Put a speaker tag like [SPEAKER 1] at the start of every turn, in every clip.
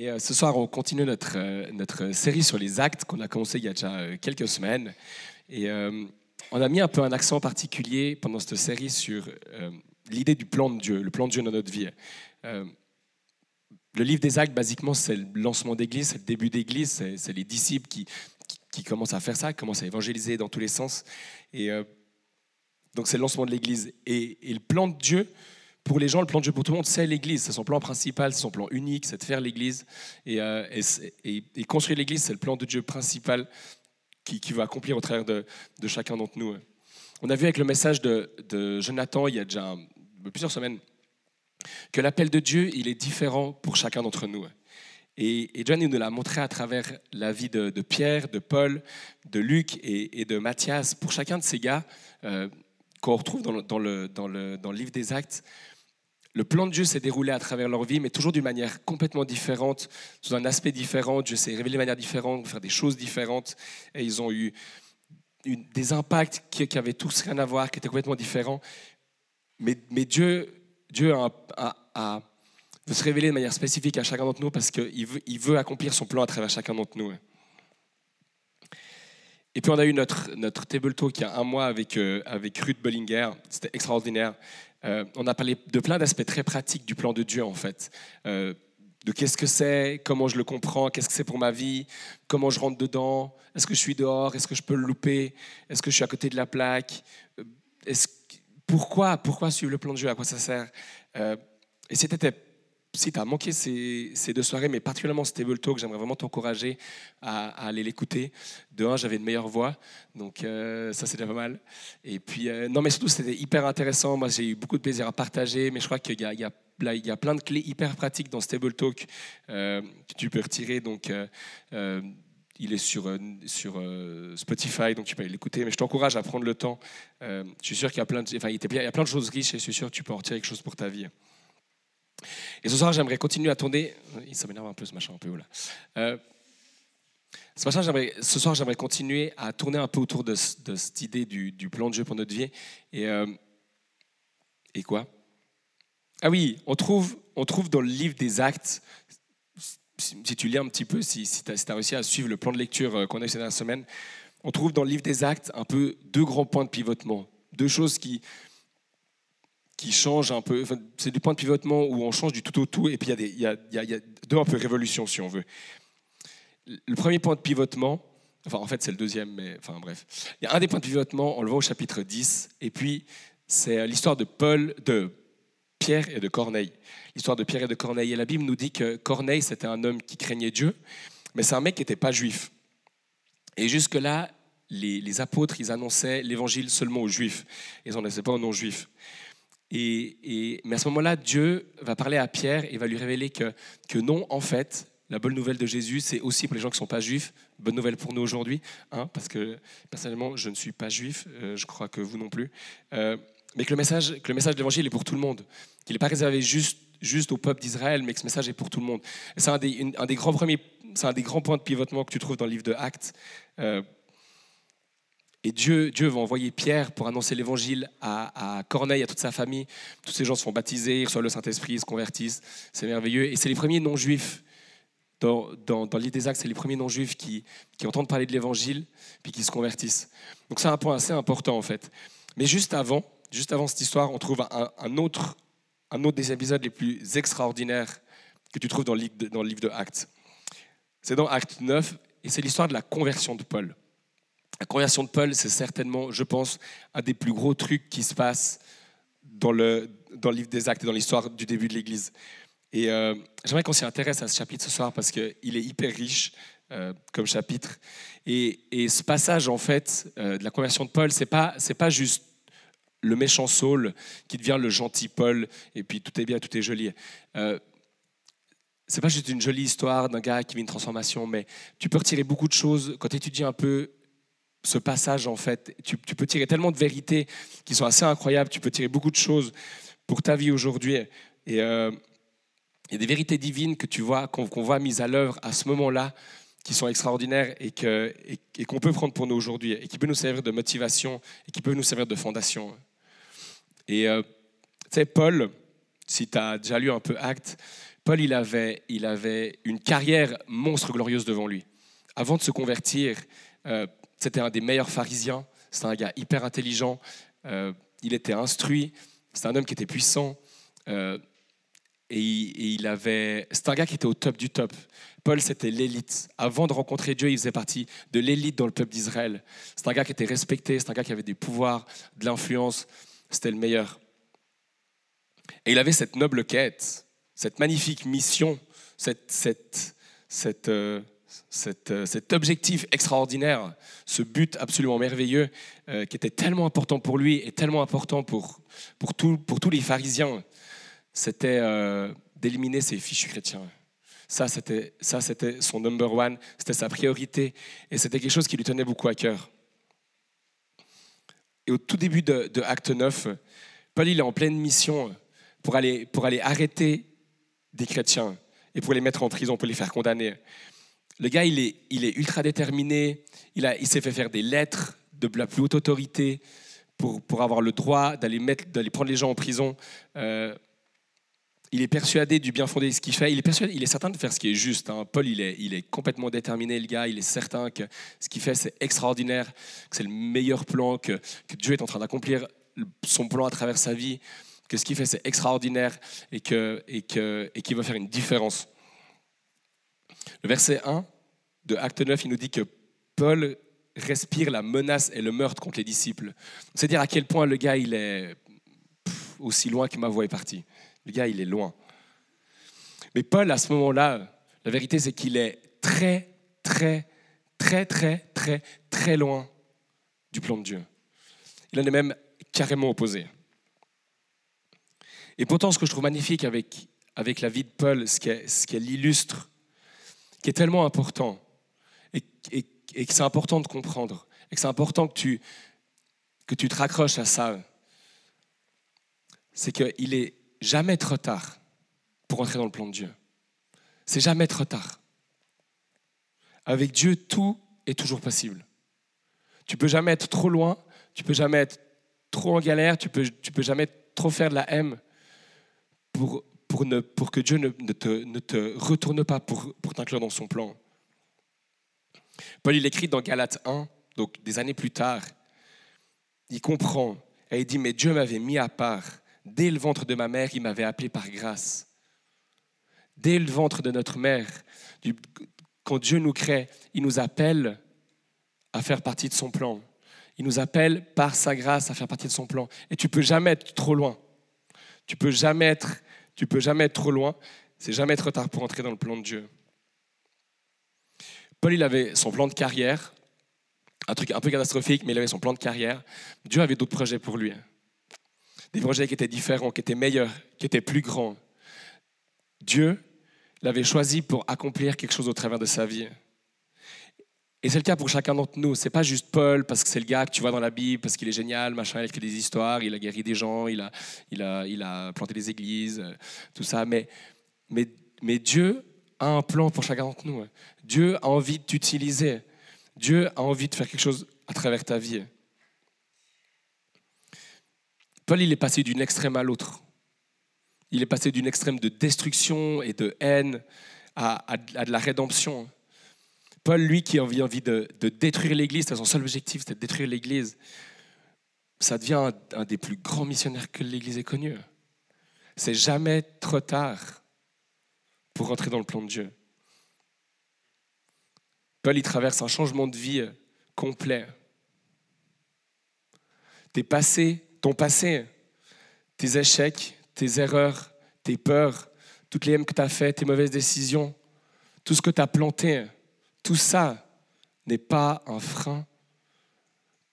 [SPEAKER 1] Et euh, ce soir, on continue notre, euh, notre série sur les actes qu'on a commencé il y a déjà euh, quelques semaines. Et on a mis un peu un accent particulier pendant cette série sur l'idée du plan de Dieu, le plan de Dieu dans notre vie. le livre des actes, basiquement, c'est le lancement d'église, c'est le début d'église, c'est les disciples qui, qui, commencent à faire ça, qui commencent à évangéliser dans tous les sens. Et donc, c'est le lancement de l'église. Et, et, le plan de Dieu, pour les gens, le plan de Dieu pour tout le monde, c'est l'Église. C'est son plan principal, son plan unique, c'est de faire l'Église. Et, euh, construire l'Église, c'est le plan de Dieu principal qui, qui va accomplir au travers de, chacun d'entre nous. On a vu avec le message de, Jonathan il y a déjà plusieurs semaines que l'appel de Dieu, il est différent pour chacun d'entre nous. Et, John nous l'a montré à travers la vie de, Pierre, de Paul, de Luc et, de Matthias. Pour chacun de ces gars, euh, qu'on retrouve dans le livre des Actes, le plan de Dieu s'est déroulé à travers leur vie, mais toujours d'une manière complètement différente, sous un aspect différent. Dieu s'est révélé de manière différente, faire des choses différentes. Et ils ont eu, des impacts qui, qui, avaient tous rien à voir, qui étaient complètement différents. Mais, Dieu, Dieu a, veut se révéler de manière spécifique à chacun d'entre nous parce qu'il veut, il veut accomplir son plan à travers chacun d'entre nous. Et puis on a eu notre, notre table talk il y a un mois avec, euh, avec Ruth Bollinger. C'était extraordinaire. Euh, on a parlé de plein d'aspects très pratiques du plan de Dieu, en fait. Euh, de qu'est-ce que c'est, comment je le comprends, qu'est-ce que c'est pour ma vie, comment je rentre dedans, est-ce que je suis dehors, est-ce que je peux le louper, est-ce que je suis à côté de la plaque, euh, pourquoi, pourquoi suivre le plan de Dieu, à quoi ça sert. et c'était si tu as manqué ces, deux soirées, mais particulièrement ce table talk, j'aimerais vraiment t'encourager à, aller l'écouter. De un, j'avais une meilleure voix, donc euh, ça c'est déjà pas mal. Et puis, euh, non, mais surtout c'était hyper intéressant. Moi, j'ai eu beaucoup de plaisir à partager, mais je crois qu'il y a, y a il y a plein de clés hyper pratiques dans ce table talk euh, que tu peux retirer. Donc, il est sur, Spotify, donc tu peux l'écouter. Mais je t'encourage à prendre le temps. je suis sûr qu'il y a plein de, il y a plein de choses riches et je suis sûr que tu peux en retirer quelque chose pour ta vie. Et ce soir, j'aimerais continuer à tourner. Ça m'énerve un peu ce machin un peu là. Euh, ce, soir, j'aimerais continuer à tourner un peu autour de, cette idée du, plan de Dieu pour notre vie. Et, euh, et quoi? Ah oui, on trouve, on trouve dans le livre des Actes, si tu lis un petit peu, si, tu as, réussi à suivre le plan de lecture euh, qu'on a eu dernière semaine, on trouve dans le livre des Actes un peu deux grands points de pivotement. Deux choses qui, qui change un peu. c'est des points de pivotement où on change du tout au tout, et puis il y, y, a deux un peu révolutions, si on veut. Le premier point de pivotement, enfin en fait c'est le deuxième, mais enfin bref. Il y a un des points de pivotement, on le voit au chapitre 10, et puis c'est l'histoire de Paul, de Pierre et de Corneille. L'histoire de Pierre et de Corneille. Et la Bible nous dit que Corneille, c'était un homme qui craignait Dieu, mais c'est un mec qui n'était pas juif. Et jusque-là, les, les, apôtres, ils annonçaient l'évangile seulement aux juifs. Ils n'en laissaient pas aux non-juifs. Et, mais à ce moment-là, Dieu va parler à Pierre et va lui révéler que, que non, en fait, la bonne nouvelle de Jésus, c'est aussi pour les gens qui ne sont pas juifs. Bonne nouvelle pour nous aujourd'hui, hein, parce que personnellement, je ne suis pas juif, euh, je crois que vous non plus. Euh, mais que le message, que le message de l'évangile est pour tout le monde, qu'il n'est pas réservé juste, juste au peuple d'Israël, mais que ce message est pour tout le monde. C'est un des, un des grands premiers, c'est un des grands points de pivotement que tu trouves dans le livre de Actes. Euh, et Dieu, Dieu va envoyer Pierre pour annoncer l'évangile à, Corneille, à toute sa famille. Tous ces gens se font baptiser, ils reçoivent le Saint-Esprit, ils se convertissent. C'est merveilleux. Et c'est les premiers non-juifs. Dans, dans, des actes, c'est les premiers non-juifs qui, entendent parler de l'évangile puis qui se convertissent. Donc c'est un point assez important en fait. Mais juste avant, juste avant cette histoire, on trouve un, autre, un autre des épisodes les plus extraordinaires que tu trouves dans le livre de, dans le livre de Actes. C'est dans Acte 9 et c'est l'histoire de la conversion de Paul. La conversion de Paul, c'est certainement, je pense, un des plus gros trucs qui se passe dans le, dans le livre des actes et dans l'histoire du début de l'Église. Et euh, j'aimerais qu'on s'y intéresse à ce chapitre ce soir parce qu'il est hyper riche euh, comme chapitre. Et, et, ce passage, en fait, euh, de la conversion de Paul, c'est pas, pas juste le méchant Saul qui devient le gentil Paul et puis tout est bien, tout est joli. C'est pas juste une jolie histoire d'un gars qui vit une transformation, mais tu peux retirer beaucoup de choses quand tu étudies un peu ce passage, en fait. Tu, peux tirer tellement de vérités qui sont assez incroyables. Tu peux tirer beaucoup de choses pour ta vie aujourd'hui. Et euh, il y a des vérités divines que tu vois, qu'on voit mises à l'œuvre à ce moment-là, qui sont extraordinaires et qu'on peut prendre pour nous aujourd'hui, et qui peuvent nous servir de motivation, et qui peuvent nous servir de fondation. Et euh, tu sais, Paul, si tu as déjà lu un peu Acte, Paul, il avait, il avait une carrière monstre glorieuse devant lui. Avant de se convertir, euh, c'était un des meilleurs pharisiens. C'était un gars hyper intelligent. Euh, il était instruit. C'était un homme qui était puissant. Euh, et, il avait. C'était un gars qui était au top du top. Paul, c'était l'élite. Avant de rencontrer Dieu, il faisait partie de l'élite dans le peuple d'Israël. C'est un gars qui était respecté. C'est un gars qui avait des pouvoirs, de l'influence. C'était le meilleur. Et il avait cette noble quête, cette magnifique mission, cette, cette, cette, euh, euh, cet objectif extraordinaire, ce but absolument merveilleux euh, qui était tellement important pour lui et tellement important pour, pour, tous les pharisiens, c'était d'éliminer ces fichus chrétiens. Ça, c'était, son number one, c'était sa priorité et c'était quelque chose qui lui tenait beaucoup à cœur. Et au tout début de, de Acte 9, Paul il est en pleine mission pour aller arrêter des chrétiens et pour les mettre en prison, pour les faire condamner. Le gars, il est, ultra déterminé, il, s'est fait faire des lettres de la plus haute autorité pour, avoir le droit d'aller, prendre les gens en prison. Euh, il est persuadé du bien fondé de ce qu'il fait. Il est, certain de faire ce qui est juste. Hein. Paul, il est, complètement déterminé, le gars. Il est certain que ce qu'il fait, c'est extraordinaire, que c'est le meilleur plan, que, Dieu est en train d'accomplir son plan à travers sa vie que ce qu'il fait, c'est extraordinaire et qu'il que, faire une différence. Le verset 1 de Acte 9, il nous dit que Paul respire la menace et le meurtre contre les disciples. C'est dire à quel point le gars, il est aussi loin que ma voix est partie. Le gars, il est loin. Mais Paul, à ce moment-là, la vérité, c'est qu'il est très, très, très, très, très, très loin du plan de Dieu. Il en est même carrément opposé. Et pourtant, ce que je trouve magnifique avec, avec la vie de Paul, ce qu'elle ce illustre, qui est tellement important, et, que c'est important de comprendre, et que c'est important que tu, que tu te raccroches à ça, c'est qu'il est jamais trop tard pour entrer dans le plan de Dieu. C'est jamais trop tard. Avec Dieu, tout est toujours possible. Tu peux jamais être trop loin, tu peux jamais être trop en galère, tu peux, tu peux jamais trop faire de la haine pour, pour, ne, pour que Dieu ne, te, ne, te, retourne pas pour, pour t'inclure dans son plan. Paul, il écrit dans Galates 1, donc des années plus tard, il comprend et il dit, mais Dieu m'avait mis à part. Dès le ventre de ma mère, il m'avait appelé par grâce. Dès le ventre de notre mère, quand Dieu nous crée, il nous appelle à faire partie de son plan. Il nous appelle par sa grâce à faire partie de son plan. Et tu peux jamais être trop loin. Tu peux jamais être, tu peux jamais être trop loin. C'est jamais trop tard pour entrer dans le plan de Dieu. Paul, il avait son plan de carrière, un truc un peu catastrophique, mais il avait son plan de carrière. Dieu avait d'autres projets pour lui. Des projets qui étaient différents, qui étaient meilleurs, qui étaient plus grands. Dieu l'avait choisi pour accomplir quelque chose au travers de sa vie. Et c'est le cas pour chacun d'entre nous. C'est pas juste Paul parce que c'est le gars que tu vois dans la Bible, parce qu'il est génial, machin, il a fait des histoires, il a guéri des gens, il a, planté des églises, euh, tout ça. Mais, Dieu a un plan pour chacun d'entre nous. Dieu a envie de t'utiliser. Dieu a envie de faire quelque chose à travers ta vie. Paul, il est passé d'une extrême à l'autre. Il est passé d'une extrême de destruction et de haine à, à de la rédemption. Paul, lui, qui a envie, de, détruire l'Église, son seul objectif, c'était de détruire l'Église, ça devient un, des plus grands missionnaires que l'Église ait connu. C'est jamais trop tard pour rentrer dans le plan de Dieu. Paul, il traverse un changement de vie complet. Tes passés, ton passé, tes échecs, tes erreurs, tes peurs, toutes les M que tu as faites, tes mauvaises décisions, tout ce que tu as planté, tout ça n'est pas un frein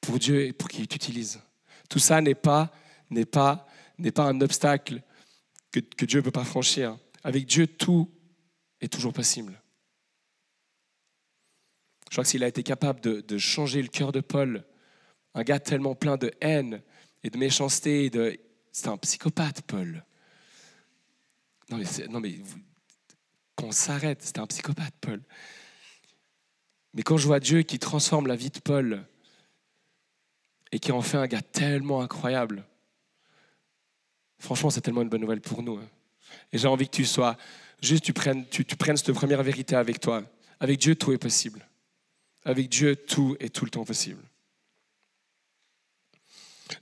[SPEAKER 1] pour Dieu et pour qu'il t'utilise. Tout ça n'est pas, un obstacle que, Dieu ne peut pas franchir. Avec Dieu, tout est toujours possible. Je crois que s'il a été capable de, changer le cœur de Paul, un gars tellement plein de haine et de méchanceté, c'est un psychopathe, Paul. Non mais, non mais qu'on s'arrête, c'était un psychopathe, Paul. Mais quand je vois Dieu qui transforme la vie de Paul et qui en fait un gars tellement incroyable, franchement, c'est tellement une bonne nouvelle pour nous. Hein. Et j'ai envie que tu sois juste tu prennes, tu, prennes cette première vérité avec toi. Avec Dieu, tout est possible. Avec Dieu, tout est tout le temps possible.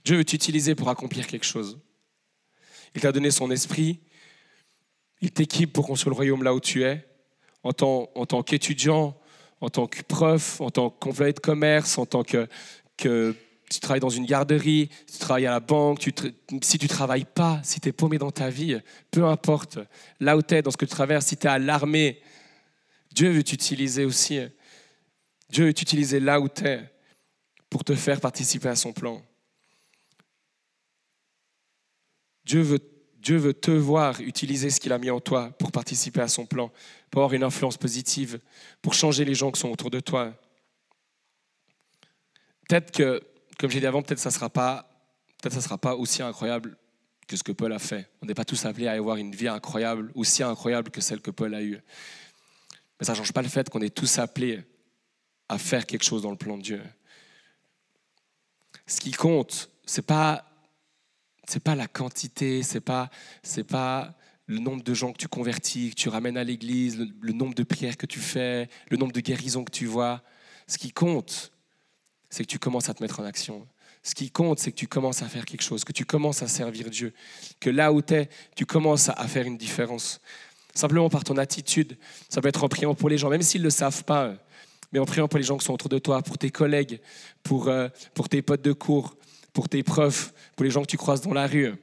[SPEAKER 1] Dieu veut t'utiliser pour accomplir quelque chose. Il t'a donné son esprit. Il t'équipe pour construire le royaume là où tu es. En tant qu'étudiant, en tant que prof, en tant qu'employé de commerce, en tant que, que tu travailles dans une garderie, tu travailles à la banque, si tu travailles pas, si tu es paumé dans ta vie, peu importe, là où tu es, dans ce que tu traverses, si tu es à l'armée, Dieu veut t'utiliser aussi. Dieu veut t'utiliser là où tu es pour te faire participer à son plan. Dieu veut, Dieu veut te voir utiliser ce qu'il a mis en toi pour participer à son plan, pour avoir une influence positive, pour changer les gens qui sont autour de toi. Peut-être que, comme j'ai dit avant, peut-être ça sera pas, peut-être ça sera pas aussi incroyable que ce que Paul a fait. On n'est pas tous appelés à avoir une vie incroyable, aussi incroyable que celle que Paul a eue. Mais ça ne change pas le fait qu'on est tous appelés à faire quelque chose dans le plan de Dieu. Ce qui compte, c'est pas c'est pas la quantité, c'est pas c'est pas le nombre de gens que tu convertis, que tu ramènes à l'église, le, nombre de prières que tu fais, le nombre de guérisons que tu vois. Ce qui compte, c'est que tu commences à te mettre en action. Ce qui compte, c'est que tu commences à faire quelque chose, que tu commences à servir Dieu, que là où tu es, tu commences à faire une différence. Simplement par ton attitude, ça peut être en priant pour les gens, même s'ils ne le savent pas, mais en priant pour les gens qui sont autour de toi, pour tes collègues, pour, euh, pour tes potes de cours, pour tes profs, pour les gens que tu croises dans la rue,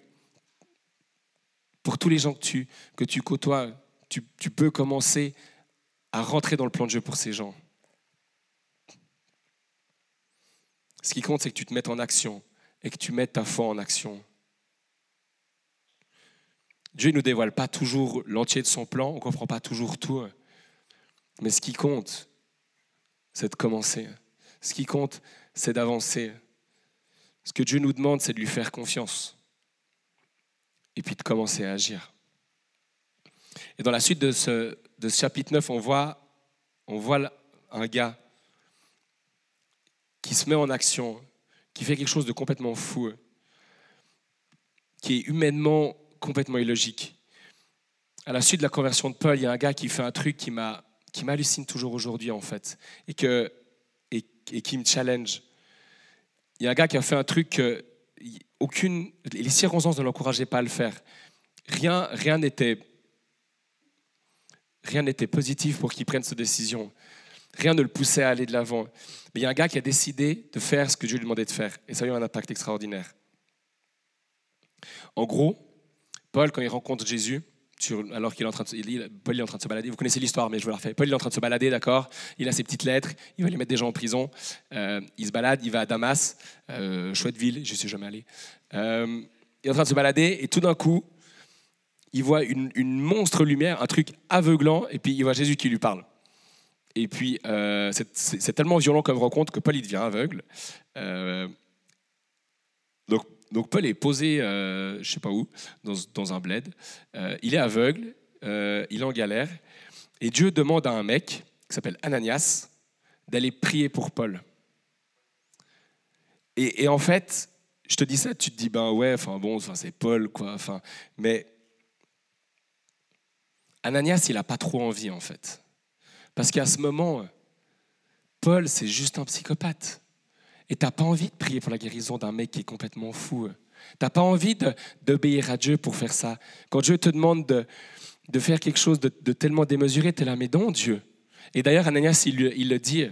[SPEAKER 1] pour tous les gens que tu, que tu côtoies, tu, peux commencer à rentrer dans le plan de Dieu pour ces gens. Ce qui compte, c'est que tu te mettes en action et que tu mettes ta foi en action. Dieu ne nous dévoile pas toujours l'entier de son plan, on ne comprend pas toujours tout. Mais ce qui compte, c'est de commencer. Ce qui compte, c'est d'avancer. Ce que Dieu nous demande, c'est de lui faire confiance. Et puis de commencer à agir. Et dans la suite de ce, chapitre 9, on voit, un gars qui se met en action, qui fait quelque chose de complètement fou, qui est humainement complètement illogique. À la suite de la conversion de Paul, il y a un gars qui fait un truc qui m'a qui m'hallucine toujours aujourd'hui en fait et, qui me challenge. Il y a un gars qui a fait un truc que aucune les circonstances ne l'encourageaient pas à le faire. Rien rien n'était rien n'était positif pour qu'il prenne cette décision. Rien ne le poussait à aller de l'avant. Mais il y a un gars qui a décidé de faire ce que Dieu lui demandait de faire. Et ça a eu un impact extraordinaire. En gros, Paul, quand il rencontre Jésus, alors qu'il est en train de, Paul est en train de se balader. Vous connaissez l'histoire, mais je vous la refais. Paul est en train de se balader, d'accord? Il a ses petites lettres, il va les mettre des gens en prison. Euh, il se balade, il va à Damas, euh, chouette ville, je suis jamais allé. Euh, il est en train de se balader et tout d'un coup, il voit une, une, monstre lumière, un truc aveuglant, et puis il voit Jésus qui lui parle. Et puis, euh, c'est tellement violent comme rencontre que Paul il devient aveugle. Donc, donc, Paul est posé, euh, je ne sais pas où, dans, un bled. il est aveugle, il est en galère. Et Dieu demande à un mec qui s'appelle Ananias d'aller prier pour Paul. Et, et, en fait, je te dis ça, tu te dis, ben ouais, enfin bon, c'est Paul, quoi. Enfin, mais Ananias, il n'a pas trop envie, en fait. Parce qu'à ce moment, Paul, c'est juste un psychopathe. Et tu n'as pas envie de prier pour la guérison d'un mec qui est complètement fou. Tu n'as pas envie d'obéir à Dieu pour faire ça. Quand Dieu te demande de, de faire quelque chose de, tellement démesuré, tu es là, mais non, Dieu. Et d'ailleurs, Ananias, il, le dit.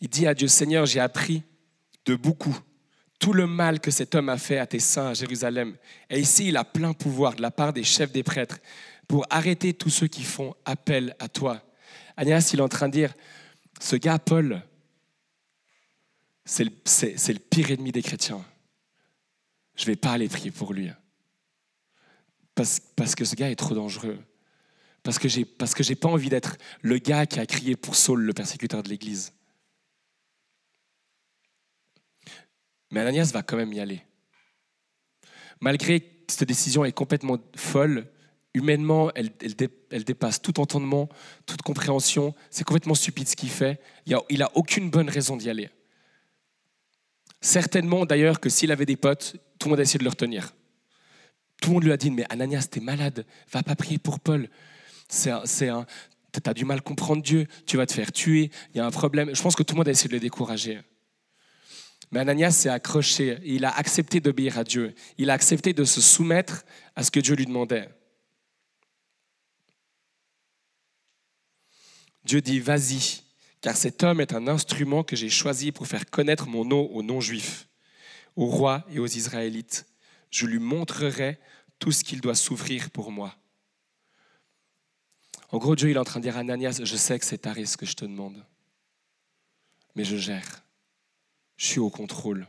[SPEAKER 1] Il dit à Dieu, Seigneur, j'ai appris de beaucoup tout le mal que cet homme a fait à tes saints à Jérusalem. Et ici, il a plein pouvoir de la part des chefs des prêtres pour arrêter tous ceux qui font appel à toi. Agnès, il est en train de dire, ce gars, Paul, c'est le, pire ennemi des chrétiens. Je ne vais pas aller prier pour lui. Parce, que ce gars est trop dangereux. Parce que j'ai parce que j'ai pas envie d'être le gars qui a crié pour Saul, le persécuteur de l'Église. Mais Ananias va quand même y aller. Malgré que cette décision est complètement folle, humainement, elle, dépasse tout entendement, toute compréhension. C'est complètement stupide ce qu'il fait. Il n'a aucune bonne raison d'y aller. Certainement d'ailleurs que s'il avait des potes, tout le monde a essayé de le retenir. Tout le monde lui a dit, mais Ananias, t'es malade, va pas prier pour Paul. c'est un, t'as du mal à comprendre Dieu, tu vas te faire tuer, il y a un problème. Je pense que tout le monde a essayé de le décourager. Mais Ananias s'est accroché, il a accepté d'obéir à Dieu, il a accepté de se soumettre à ce que Dieu lui demandait. Dieu dit, vas-y, car cet homme est un instrument que j'ai choisi pour faire connaître mon nom aux non-juifs, aux rois et aux Israélites. Je lui montrerai tout ce qu'il doit souffrir pour moi. En gros, Dieu il est en train de dire à Ananias, je sais que c'est à risque que je te demande, mais je gère. Je suis au contrôle.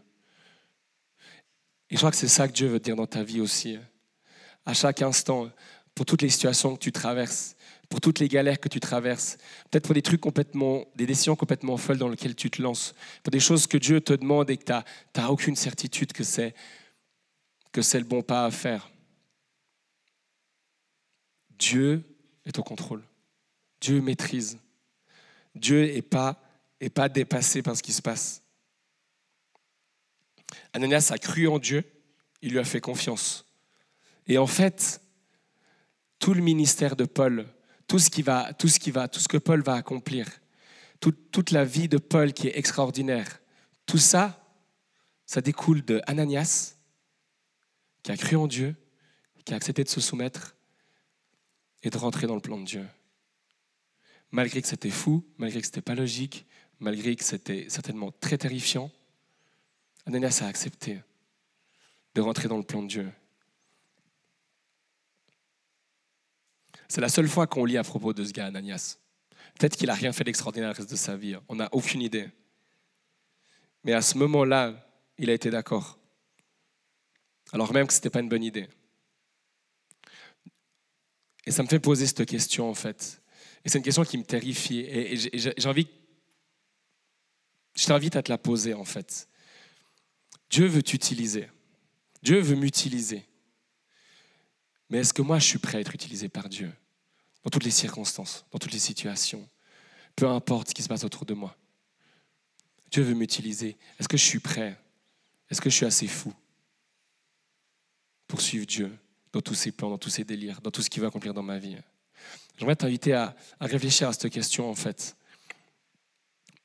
[SPEAKER 1] Et je crois que c'est ça que Dieu veut dire dans ta vie aussi. À chaque instant, pour toutes les situations que tu traverses, pour toutes les galères que tu traverses, peut-être pour des trucs complètement, des décisions complètement folles dans lesquelles tu te lances, pour des choses que Dieu te demande et que tu n'as aucune certitude que c'est que c'est le bon pas à faire. Dieu est au contrôle. Dieu maîtrise. Dieu n'est pas, est pas dépassé par ce qui se passe. Ananias a cru en Dieu, il lui a fait confiance. Et en fait, tout le ministère de Paul tout ce, qui va, tout ce, qui va, tout ce que Paul va accomplir, toute la vie de Paul qui est extraordinaire, tout ça, ça découle de Ananias, qui a cru en Dieu, qui a accepté de se soumettre et de rentrer dans le plan de Dieu. Malgré que c'était fou, malgré que ce n'était pas logique, malgré que c'était certainement très terrifiant, Ananias a accepté de rentrer dans le plan de Dieu. C'est la seule fois qu'on lit à propos de ce gars, Ananias. Peut-être qu'il n'a rien fait d'extraordinaire le reste de sa vie. On n'a aucune idée. Mais à ce moment-là, il a été d'accord. Alors même que ce n'était pas une bonne idée. Et ça me fait poser cette question, en fait. Et c'est une question qui me terrifie. Et j'ai envie. Je t'invite à te la poser, en fait. Dieu veut t'utiliser. Dieu veut m'utiliser. Mais est-ce que moi, je suis prêt à être utilisé par Dieu dans toutes les circonstances, dans toutes les situations, peu importe ce qui se passe autour de moi? Dieu veut m'utiliser. Est-ce que je suis prêt? Est-ce que je suis assez fou pour suivre Dieu dans tous ses plans, dans tous ses délires, dans tout ce qu'il va accomplir dans ma vie? J'aimerais t'inviter à, réfléchir à cette question en fait.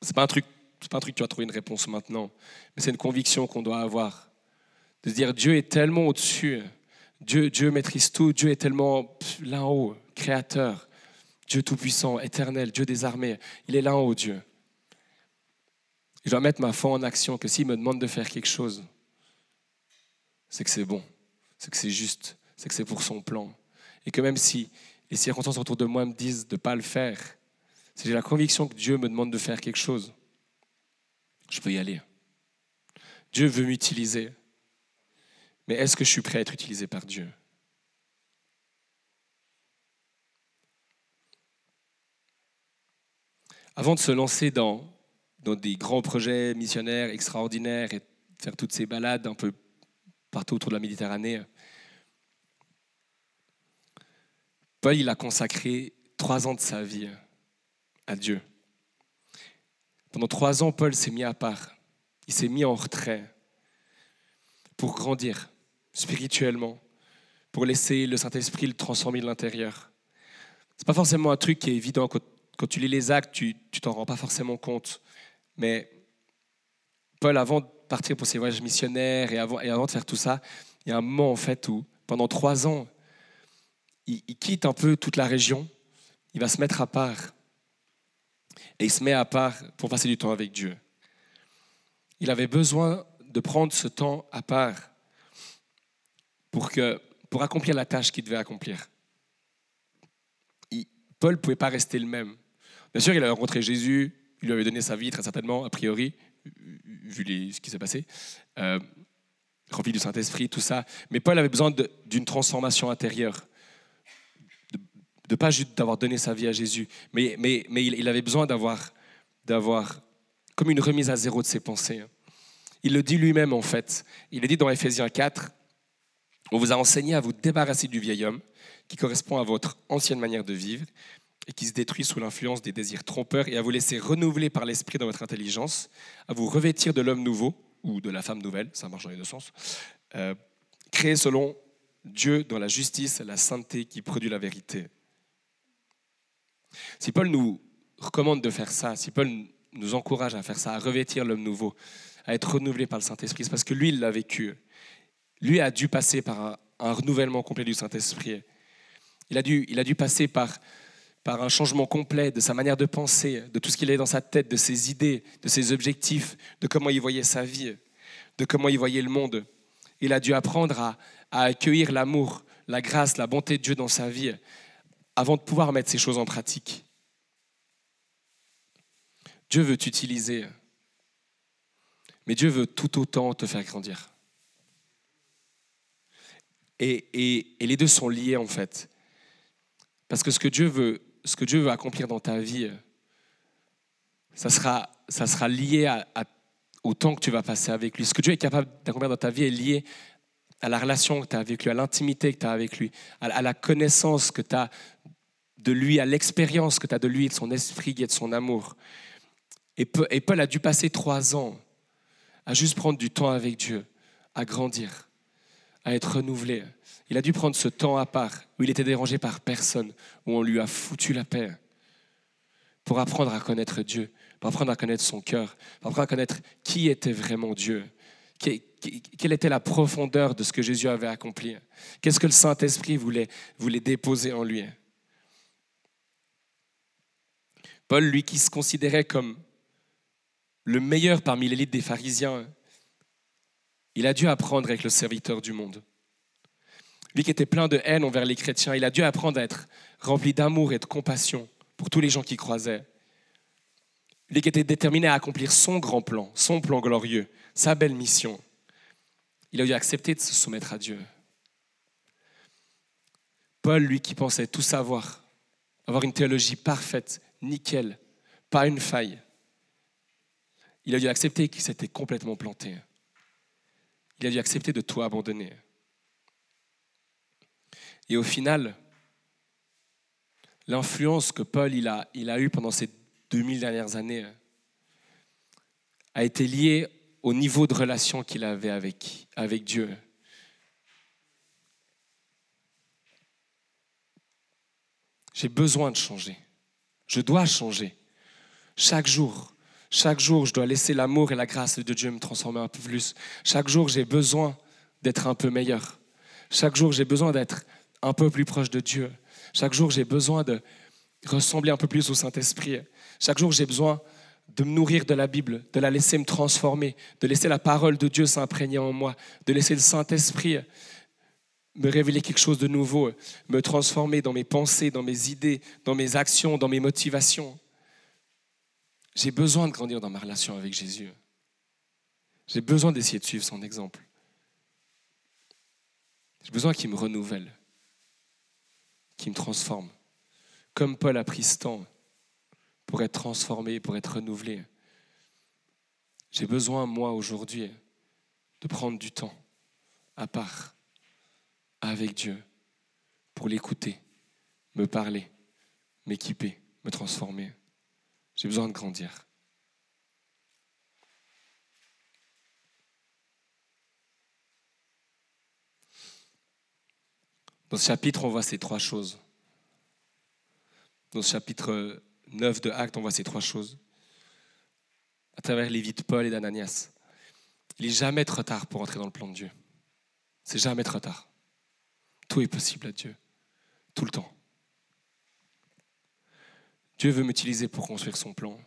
[SPEAKER 1] Ce n'est pas un truc pas un truc que tu vas trouver une réponse maintenant, mais c'est une conviction qu'on doit avoir. De se dire Dieu est tellement au-dessus, Dieu, Dieu maîtrise tout, Dieu est tellement là haut, créateur, Dieu tout-puissant, éternel, Dieu des armées. Il est là en haut, Dieu. Je dois mettre ma foi en action, que s'il me demande de faire quelque chose, c'est que c'est bon, c'est que c'est juste, c'est que c'est pour son plan. Et que même si les circonstances autour de moi me disent de ne pas le faire, si j'ai la conviction que Dieu me demande de faire quelque chose, je peux y aller. Dieu veut m'utiliser. Mais est-ce que je suis prêt à être utilisé par Dieu? Avant de se lancer dans, des grands projets missionnaires extraordinaires et faire toutes ces balades un peu partout autour de la Méditerranée, Paul a consacré trois ans de sa vie à Dieu. Pendant trois ans, Paul s'est mis à part. Il s'est mis en retrait pour grandir spirituellement, pour laisser le Saint-Esprit le transformer de l'intérieur. Ce n'est pas forcément un truc qui est évident quand tu lis les actes, tu ne t'en rends pas forcément compte. Mais Paul, avant de partir pour ses voyages missionnaires et avant, de faire tout ça, il y a un moment en fait où, pendant trois ans, il quitte un peu toute la région, il va se mettre à part. Et il se met à part pour passer du temps avec Dieu. Il avait besoin de prendre ce temps à part pour, que, pour accomplir la tâche qu'il devait accomplir. Paul ne pouvait pas rester le même. Bien sûr, il a rencontré Jésus, il lui avait donné sa vie, très certainement, a priori, vu ce qui s'est passé, euh, rempli du Saint-Esprit, tout ça. Mais Paul avait besoin d'une transformation intérieure, de, pas juste d'avoir donné sa vie à Jésus, mais, mais, mais il, avait besoin d'avoir, d'avoir comme une remise à zéro de ses pensées. Il le dit lui-même, en fait. Il le dit dans Éphésiens 4, on vous a enseigné à vous débarrasser du vieil homme qui correspond à votre ancienne manière de vivre et qui se détruit sous l'influence des désirs trompeurs, et à vous laisser renouveler par l'esprit dans votre intelligence, à vous revêtir de l'homme nouveau, ou de la femme nouvelle, ça marche dans les deux sens, euh, créé selon Dieu dans la justice, la sainteté qui produit la vérité. Si Paul nous recommande de faire ça, si Paul nous encourage à faire ça, à revêtir l'homme nouveau, à être renouvelé par le Saint-Esprit, c'est parce que lui, il l'a vécu. Lui a dû passer par un, renouvellement complet du Saint-Esprit. Il a dû, il a dû passer par, par un changement complet de sa manière de penser, de tout ce qu'il avait dans sa tête, de ses idées, de ses objectifs, de comment il voyait sa vie, de comment il voyait le monde. Il a dû apprendre à, à accueillir l'amour, la grâce, la bonté de Dieu dans sa vie avant de pouvoir mettre ces choses en pratique. Dieu veut t'utiliser, mais Dieu veut tout autant te faire grandir. Et, les deux sont liés en fait. Parce que ce que Dieu veut, ce que Dieu veut accomplir dans ta vie, ça sera, ça sera lié au temps que tu vas passer avec lui. Ce que Dieu est capable d'accomplir dans ta vie est lié à la relation que tu as avec lui, à l'intimité que tu as avec lui, à, la connaissance que tu as de lui, à l'expérience que tu as de lui, de son esprit et de son amour. Et Paul a dû passer trois ans à juste prendre du temps avec Dieu, à grandir à être renouvelé. Il a dû prendre ce temps à part où il était dérangé par personne, où on lui a foutu la paix pour apprendre à connaître Dieu, pour apprendre à connaître son cœur, pour apprendre à connaître qui était vraiment Dieu, quelle était la profondeur de ce que Jésus avait accompli, qu'est-ce que le Saint-Esprit voulait, voulait déposer en lui? Paul, lui qui se considérait comme le meilleur parmi l'élite des pharisiens, il a dû apprendre avec le serviteur du monde. Lui qui était plein de haine envers les chrétiens, il a dû apprendre à être rempli d'amour et de compassion pour tous les gens qui croisaient. Lui qui était déterminé à accomplir son grand plan, son plan glorieux, sa belle mission. Il a dû accepter de se soumettre à Dieu. Paul, lui qui pensait tout savoir, avoir une théologie parfaite, nickel, pas une faille, il a dû accepter qu'il s'était complètement planté il a dû accepter de tout abandonner. Et au final, l'influence que Paul il a, eue pendant ces 2000 dernières années a été liée au niveau de relation qu'il avait avec, avec Dieu. J'ai besoin de changer. Je dois changer. Chaque jour, chaque jour, je dois laisser l'amour et la grâce de Dieu me transformer un peu plus. Chaque jour, j'ai besoin d'être un peu meilleur. Chaque jour, j'ai besoin d'être un peu plus proche de Dieu. Chaque jour, j'ai besoin de ressembler un peu plus au Saint-Esprit. Chaque jour, j'ai besoin de me nourrir de la Bible, de la laisser me transformer, de laisser la parole de Dieu s'imprégner en moi, de laisser le Saint-Esprit me révéler quelque chose de nouveau, me transformer dans mes pensées, dans mes idées, dans mes actions, dans mes motivations. J'ai besoin de grandir dans ma relation avec Jésus. J'ai besoin d'essayer de suivre son exemple. J'ai besoin qu'il me renouvelle, qu'il me transforme. Comme Paul a pris ce temps pour être transformé, pour être renouvelé. J'ai besoin, moi, aujourd'hui, de prendre du temps à part avec Dieu pour l'écouter, me parler, m'équiper, me transformer. J'ai besoin de grandir. Dans ce chapitre, on voit ces trois choses. Dans ce chapitre 9 de Actes, on voit ces trois choses. À travers les vies de Paul et d'Ananias. Il n'est jamais trop tard pour entrer dans le plan de Dieu. C'est jamais trop tard. Tout est possible à Dieu. Tout le temps. Dieu veut m'utiliser pour construire son plan.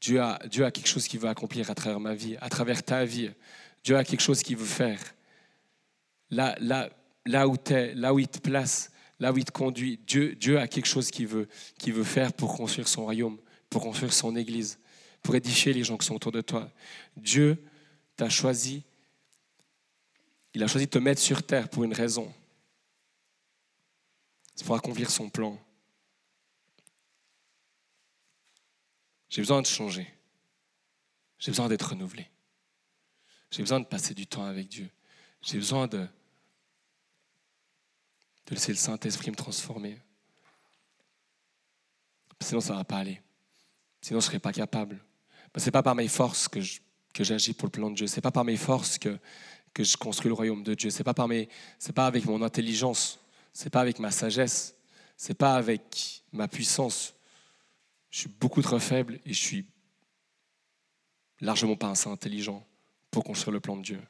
[SPEAKER 1] Dieu a, Dieu a quelque chose qu'il veut accomplir à travers ma vie, à travers ta vie. Dieu a quelque chose qu'il veut faire. Là, là, là où es, là où il te place, là où il te conduit, Dieu, Dieu a quelque chose qu'il veut, qu'il veut faire pour construire son royaume, pour construire son église, pour édifier les gens qui sont autour de toi. Dieu t'a choisi, il a choisi de te mettre sur terre pour une raison. C'est pour accomplir son plan. J'ai besoin de changer. J'ai besoin d'être renouvelé. J'ai besoin de passer du temps avec Dieu. J'ai besoin de, laisser le Saint-Esprit me transformer. Sinon, ça ne va pas aller. Sinon, je ne serai pas capable. Ce n'est pas par mes forces que, j'agis pour le plan de Dieu. Ce n'est pas par mes forces que, je construis le royaume de Dieu. Ce n'est pas, avec mon intelligence. Ce n'est pas avec ma sagesse. C'est pas avec ma puissance. Je suis beaucoup trop faible et je suis largement pas assez intelligent pour construire le plan de Dieu.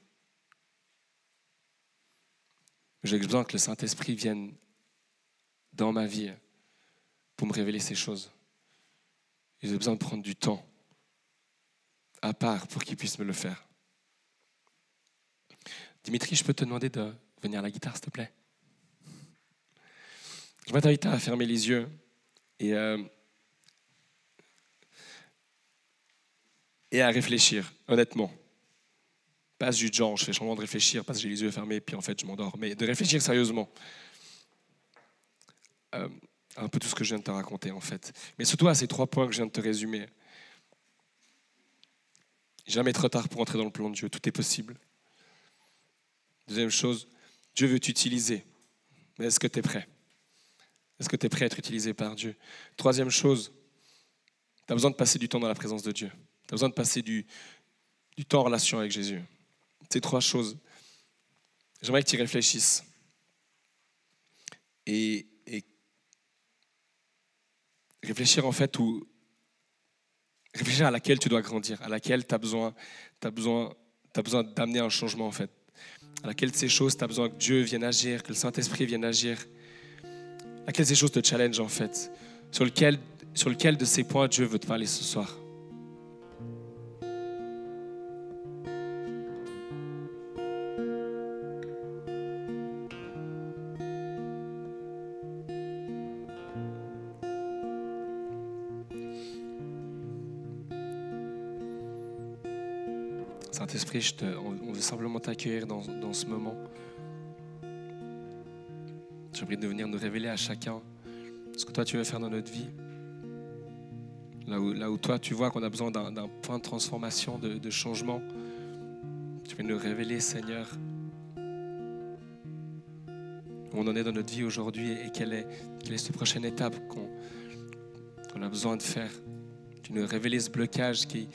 [SPEAKER 1] J'ai besoin que le Saint-Esprit vienne dans ma vie pour me révéler ces choses. J'ai besoin de prendre du temps à part pour qu'il puisse me le faire. Dimitri, je peux te demander de venir à la guitare, s'il te plaît? Je vais t'inviter à fermer les yeux et, euh, et à réfléchir, honnêtement. Pas juste genre, je fais semblant de réfléchir parce que j'ai les yeux fermés, puis en fait je m'endors, mais de réfléchir sérieusement. Euh, un peu tout ce que je viens de te raconter en fait. Mais surtout à ces trois points que je viens de te résumer. Jamais trop tard pour entrer dans le plan de Dieu, tout est possible. Deuxième chose, Dieu veut t'utiliser. Mais est-ce que tu es prêt? Est-ce que tu es prêt à être utilisé par Dieu? Troisième chose, tu as besoin de passer du temps dans la présence de Dieu. Tu as besoin de passer du, temps en relation avec Jésus. Ces trois choses, j'aimerais que tu réfléchisses. Et, réfléchir en fait où réfléchir à laquelle tu dois grandir, à laquelle tu as besoin, besoin d'amener un changement en fait, à laquelle de ces choses tu as besoin que Dieu vienne agir, que le Saint-Esprit vienne agir, à laquelle ces choses te challenge en fait, sur lequel, sur lequel de ces points Dieu veut te parler ce soir? Saint-Esprit, on veut simplement t'accueillir dans, ce moment. J'aimerais de venir nous révéler à chacun ce que toi tu veux faire dans notre vie. Là où, toi tu vois qu'on a besoin d'un point de transformation, de, changement, tu veux nous révéler, Seigneur, où on en est dans notre vie aujourd'hui et quelle est, quelle est cette prochaine étape qu'on a besoin de faire. Tu nous révéler ce blocage qui,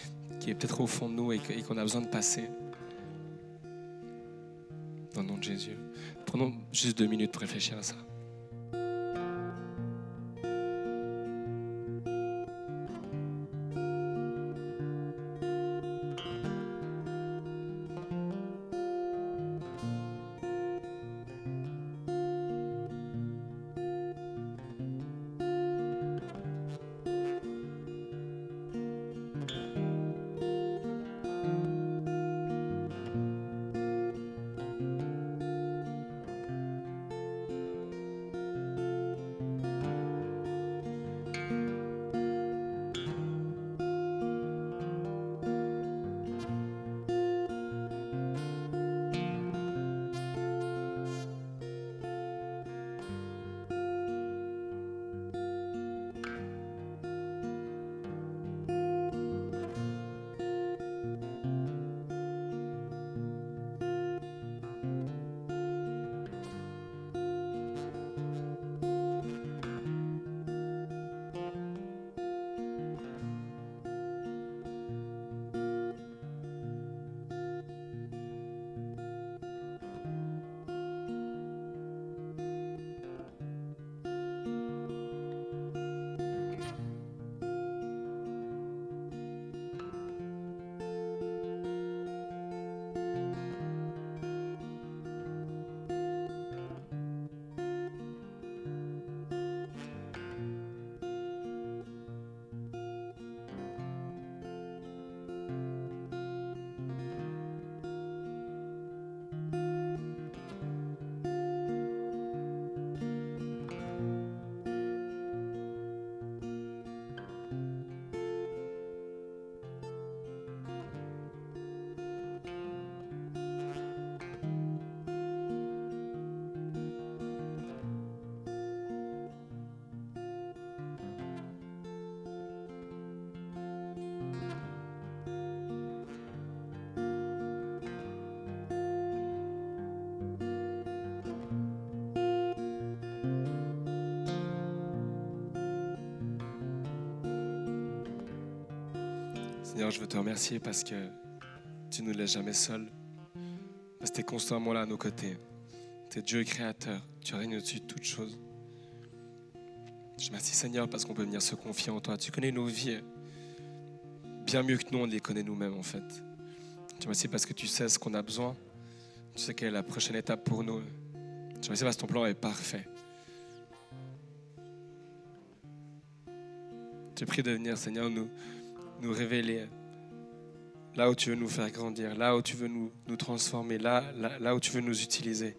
[SPEAKER 1] qui est peut-être au fond de nous et qu'on a besoin de passer. Dans le nom de Jésus. Prenons juste deux minutes pour réfléchir à ça. Seigneur, je veux te remercier parce que tu ne nous laisses jamais seuls. Parce que tu es constamment là à nos côtés. Tu es Dieu créateur. Tu règnes au-dessus de toutes choses. Je te remercie Seigneur parce qu'on peut venir se confier en toi. Tu connais nos vies bien mieux que nous, on les connaît nous-mêmes en fait. Je remercie parce que tu sais ce qu'on a besoin. Tu sais quelle est la prochaine étape pour nous. Je remercie parce que ton plan est parfait. Je prie de venir, Seigneur, nous, nous révéler là où tu veux nous faire grandir, là où tu veux nous, nous transformer, là, là, là où tu veux nous utiliser.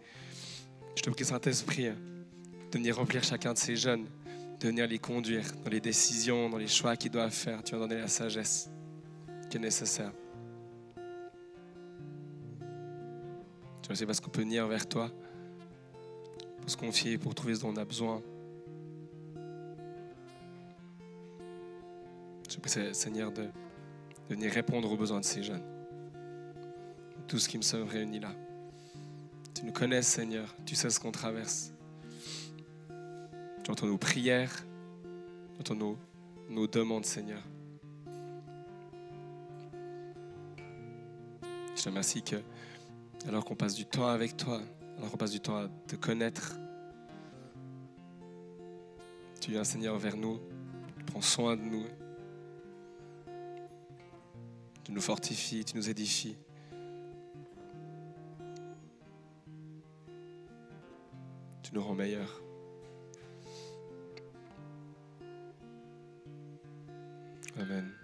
[SPEAKER 1] Je te prie, Saint-Esprit, de venir remplir chacun de ces jeunes, de venir les conduire dans les décisions, dans les choix qu'ils doivent faire. Tu vas donner la sagesse qui est nécessaire. Tu sais parce qu'on peut venir vers toi, pour se confier, pour trouver ce dont on a besoin. Seigneur, de, venir répondre aux besoins de ces jeunes. Tout ce qui me sommes réunis là. Tu nous connais, Seigneur. Tu sais ce qu'on traverse. Tu entends nos prières. Tu entends nos, nos demandes, Seigneur. Je te remercie que, alors qu'on passe du temps avec toi, alors qu'on passe du temps à te connaître, tu viens, Seigneur, vers nous, tu prends soin de nous, tu nous fortifies, tu nous édifies. Tu nous rends meilleurs. Amen.